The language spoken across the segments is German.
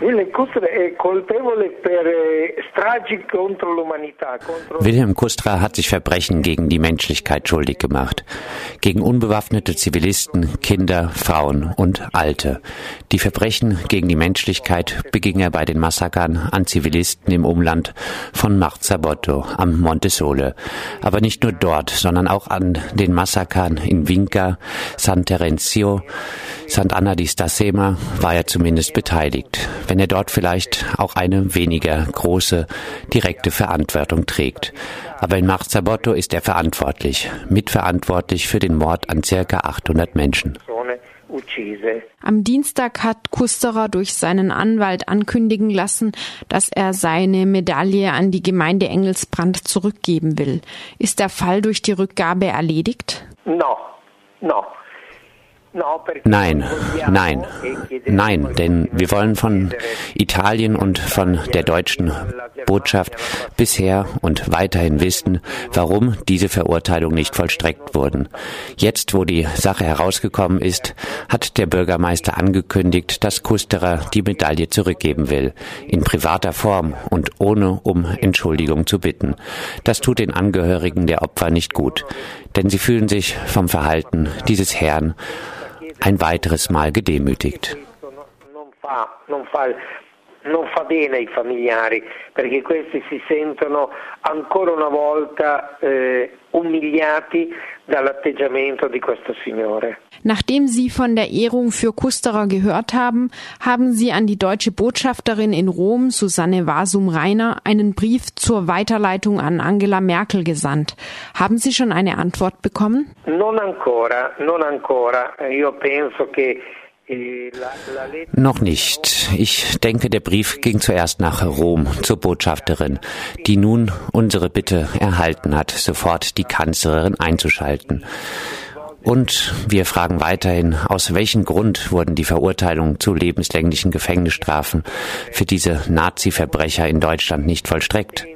Eh, Wilhelm Kustra hat sich Verbrechen gegen die Menschlichkeit schuldig gemacht. Gegen unbewaffnete Zivilisten, Kinder, Frauen und Alte. Die Verbrechen gegen die Menschlichkeit beging er bei den Massakern an Zivilisten im Umland von Marzabotto am Monte Sole. Aber nicht nur dort, sondern auch an den Massakern in Vinca, San Terenzio, Sant'Anna di Stasema war er zumindest beteiligt wenn er dort vielleicht auch eine weniger große direkte Verantwortung trägt. Aber in Marzabotto ist er verantwortlich, mitverantwortlich für den Mord an circa 800 Menschen. Am Dienstag hat Kusterer durch seinen Anwalt ankündigen lassen, dass er seine Medaille an die Gemeinde Engelsbrand zurückgeben will. Ist der Fall durch die Rückgabe erledigt? No, no. Nein, nein, nein, denn wir wollen von Italien und von der deutschen Botschaft bisher und weiterhin wissen, warum diese Verurteilung nicht vollstreckt wurden. Jetzt, wo die Sache herausgekommen ist, hat der Bürgermeister angekündigt, dass Kusterer die Medaille zurückgeben will, in privater Form und ohne um Entschuldigung zu bitten. Das tut den Angehörigen der Opfer nicht gut, denn sie fühlen sich vom Verhalten dieses Herrn ein weiteres Mal gedemütigt. non fa bene ai familiari perché questi si sentono ancora una volta eh, umiliati dall'atteggiamento di questo Signore. Nachdem Sie von der Ehrung für Kusterer gehört haben, haben Sie an die deutsche Botschafterin in Rom, Susanne Wasum-Reiner, einen Brief zur Weiterleitung an Angela Merkel gesandt. Haben Sie schon eine Antwort bekommen? Non ancora, non ancora. Io penso che noch nicht. Ich denke, der Brief ging zuerst nach Rom zur Botschafterin, die nun unsere Bitte erhalten hat, sofort die Kanzlerin einzuschalten. Und wir fragen weiterhin, aus welchem Grund wurden die Verurteilungen zu lebenslänglichen Gefängnisstrafen für diese Nazi-Verbrecher in Deutschland nicht vollstreckt?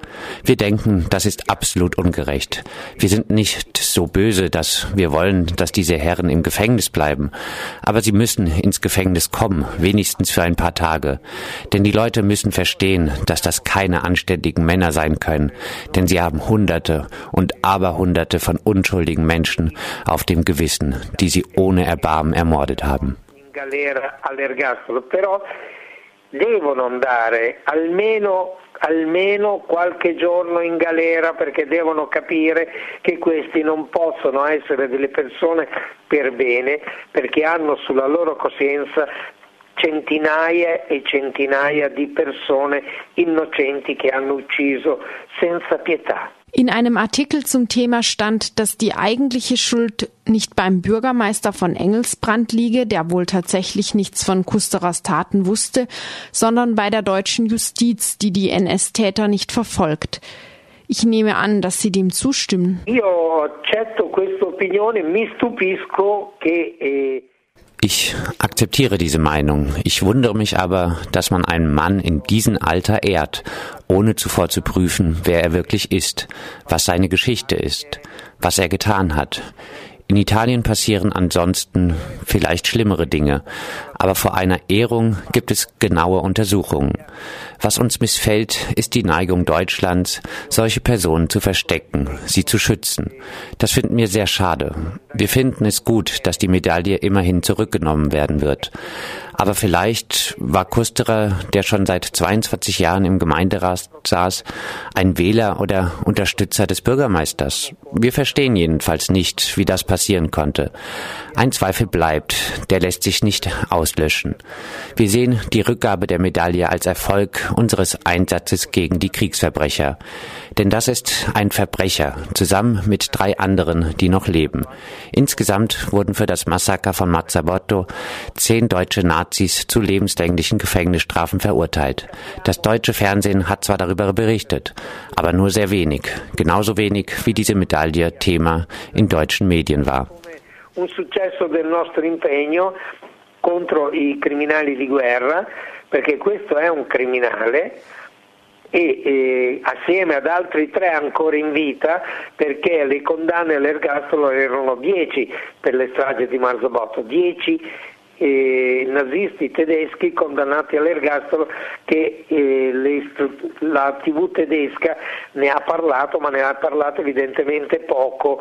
Wir denken, das ist absolut ungerecht. Wir sind nicht so böse, dass wir wollen, dass diese Herren im Gefängnis bleiben. Aber sie müssen ins Gefängnis kommen, wenigstens für ein paar Tage. Denn die Leute müssen verstehen, dass das keine anständigen Männer sein können. Denn sie haben Hunderte und Aberhunderte von unschuldigen Menschen auf dem Gewissen, die sie ohne Erbarmen ermordet haben. devono andare almeno almeno qualche giorno in galera perché devono capire che questi non possono essere delle persone per bene perché hanno sulla loro coscienza centinaia e centinaia di persone innocenti che hanno ucciso senza pietà. In einem Artikel zum Thema stand, dass die eigentliche Schuld nicht beim Bürgermeister von Engelsbrand liege, der wohl tatsächlich nichts von Kusterers Taten wusste, sondern bei der deutschen Justiz, die die NS-Täter nicht verfolgt. Ich nehme an, dass Sie dem zustimmen. Io accetto questa opinione, mi stupisco che eh ich akzeptiere diese Meinung. Ich wundere mich aber, dass man einen Mann in diesem Alter ehrt, ohne zuvor zu prüfen, wer er wirklich ist, was seine Geschichte ist, was er getan hat. In Italien passieren ansonsten vielleicht schlimmere Dinge, aber vor einer Ehrung gibt es genaue Untersuchungen. Was uns missfällt, ist die Neigung Deutschlands, solche Personen zu verstecken, sie zu schützen. Das finden wir sehr schade. Wir finden es gut, dass die Medaille immerhin zurückgenommen werden wird. Aber vielleicht war Kusterer, der schon seit 22 Jahren im Gemeinderat saß, ein Wähler oder Unterstützer des Bürgermeisters. Wir verstehen jedenfalls nicht, wie das passieren konnte. Ein Zweifel bleibt, der lässt sich nicht auslöschen. Wir sehen die Rückgabe der Medaille als Erfolg unseres Einsatzes gegen die Kriegsverbrecher. Denn das ist ein Verbrecher, zusammen mit drei anderen, die noch leben. Insgesamt wurden für das Massaker von Mazzabotto zehn deutsche Nazis zu lebenslänglichen Gefängnisstrafen verurteilt. Das deutsche Fernsehen hat zwar darüber berichtet, aber nur sehr wenig. Genauso wenig wie diese Medaille Thema in deutschen Medien war. Un successo del nostro impegno contro i criminali di guerra, perché questo è un criminale e eh, assieme ad altri tre ancora in vita perché le condanne all'ergastolo erano 10 per le stragi di Marzabotto, 10 eh, nazisti tedeschi condannati all'ergastolo che eh, le, la TV tedesca ne ha parlato, ma ne ha parlato evidentemente poco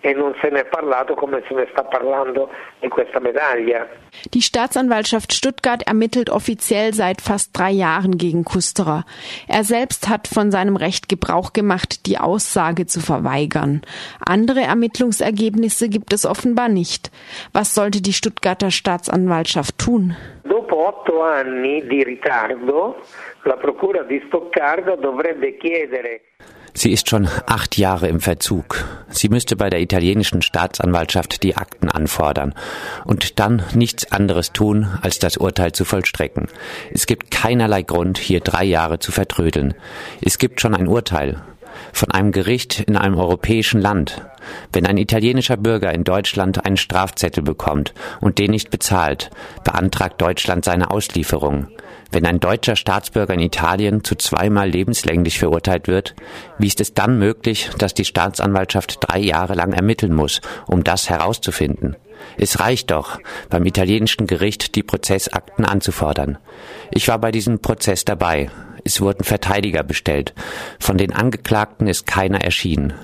e non se ne è parlato come se ne sta parlando di questa Medaille. Die Staatsanwaltschaft Stuttgart ermittelt offiziell seit fast drei Jahren gegen Kusterer. Er selbst hat von seinem Recht Gebrauch gemacht, die Aussage zu verweigern. Andere Ermittlungsergebnisse gibt es offenbar nicht. Was sollte die Stuttgarter Staatsanwaltschaft tun? Dopo otto anni di ritardo, la Procura di Stoccarda dovrebbe chiedere Sie ist schon acht Jahre im Verzug. Sie müsste bei der italienischen Staatsanwaltschaft die Akten anfordern und dann nichts anderes tun, als das Urteil zu vollstrecken. Es gibt keinerlei Grund, hier drei Jahre zu vertrödeln. Es gibt schon ein Urteil von einem Gericht in einem europäischen Land. Wenn ein italienischer Bürger in Deutschland einen Strafzettel bekommt und den nicht bezahlt, beantragt Deutschland seine Auslieferung. Wenn ein deutscher Staatsbürger in Italien zu zweimal lebenslänglich verurteilt wird, wie ist es dann möglich, dass die Staatsanwaltschaft drei Jahre lang ermitteln muss, um das herauszufinden? Es reicht doch, beim italienischen Gericht die Prozessakten anzufordern. Ich war bei diesem Prozess dabei. Es wurden Verteidiger bestellt. Von den Angeklagten ist keiner erschienen.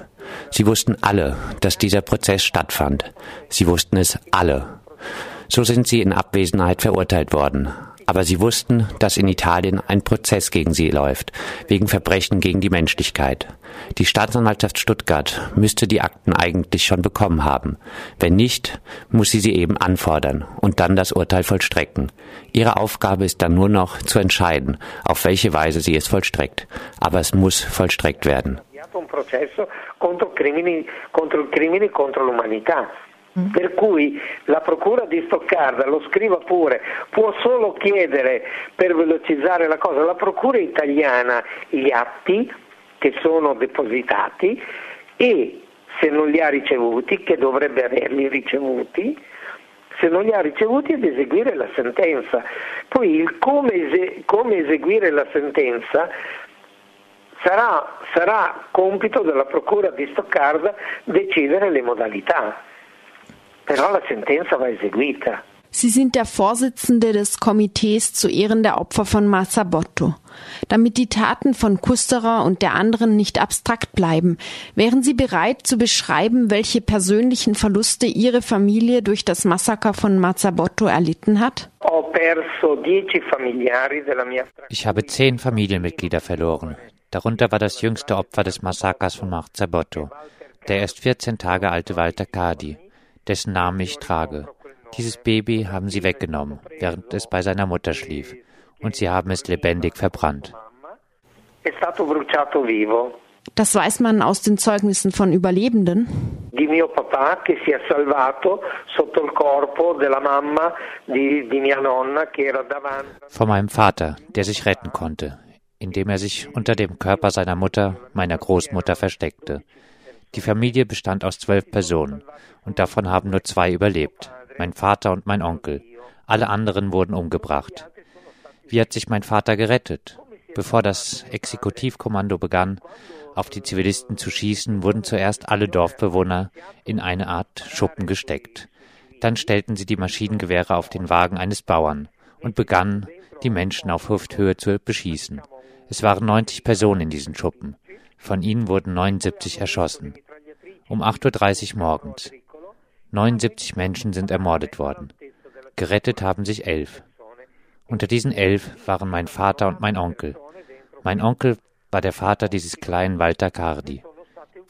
Sie wussten alle, dass dieser Prozess stattfand. Sie wussten es alle. So sind sie in Abwesenheit verurteilt worden. Aber sie wussten, dass in Italien ein Prozess gegen sie läuft, wegen Verbrechen gegen die Menschlichkeit. Die Staatsanwaltschaft Stuttgart müsste die Akten eigentlich schon bekommen haben. Wenn nicht, muss sie sie eben anfordern und dann das Urteil vollstrecken. Ihre Aufgabe ist dann nur noch zu entscheiden, auf welche Weise sie es vollstreckt. Aber es muss vollstreckt werden. Mm. Per cui la Procura di Stoccarda, lo scriva pure, può solo chiedere per velocizzare la cosa alla Procura italiana gli atti che sono depositati e se non li ha ricevuti, che dovrebbe averli ricevuti, se non li ha ricevuti ad eseguire la sentenza. Poi il come, ese- come eseguire la sentenza sarà, sarà compito della Procura di Stoccarda decidere le modalità. Però la sentenza va eseguita. Sie sind der Vorsitzende des Komitees zu Ehren der Opfer von Marzabotto. Damit die Taten von Kusterer und der anderen nicht abstrakt bleiben, wären Sie bereit zu beschreiben, welche persönlichen Verluste Ihre Familie durch das Massaker von Marzabotto erlitten hat? Ich habe zehn Familienmitglieder verloren. Darunter war das jüngste Opfer des Massakers von Marzabotto, der erst 14 Tage alte Walter Kadi dessen Namen ich trage. Dieses Baby haben sie weggenommen, während es bei seiner Mutter schlief, und sie haben es lebendig verbrannt. Das weiß man aus den Zeugnissen von Überlebenden. Di mio papà che si è salvato sotto il corpo della mamma di, di mia nonna che era davanti. Von meinem Vater, der sich retten konnte, indem er sich unter dem Körper seiner Mutter, meiner Großmutter, versteckte. Die Familie bestand aus zwölf Personen und davon haben nur zwei überlebt, mein Vater und mein Onkel. Alle anderen wurden umgebracht. Wie hat sich mein Vater gerettet? Bevor das Exekutivkommando begann, auf die Zivilisten zu schießen, wurden zuerst alle Dorfbewohner in eine Art Schuppen gesteckt. Dann stellten sie die Maschinengewehre auf den Wagen eines Bauern und begannen, die Menschen auf Hüfthöhe zu beschießen. Es waren 90 Personen in diesen Schuppen. Von ihnen wurden 79 erschossen. Um 8.30 Uhr morgens. 79 Menschen sind ermordet worden. Gerettet haben sich elf. Unter diesen elf waren mein Vater und mein Onkel. Mein Onkel war der Vater dieses kleinen Walter Cardi,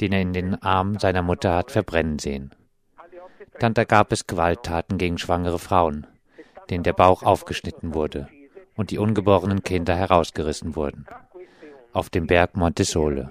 den er in den Armen seiner Mutter hat verbrennen sehen. Dann da gab es Gewalttaten gegen schwangere Frauen, denen der Bauch aufgeschnitten wurde und die ungeborenen Kinder herausgerissen wurden. Auf dem Berg Montesole.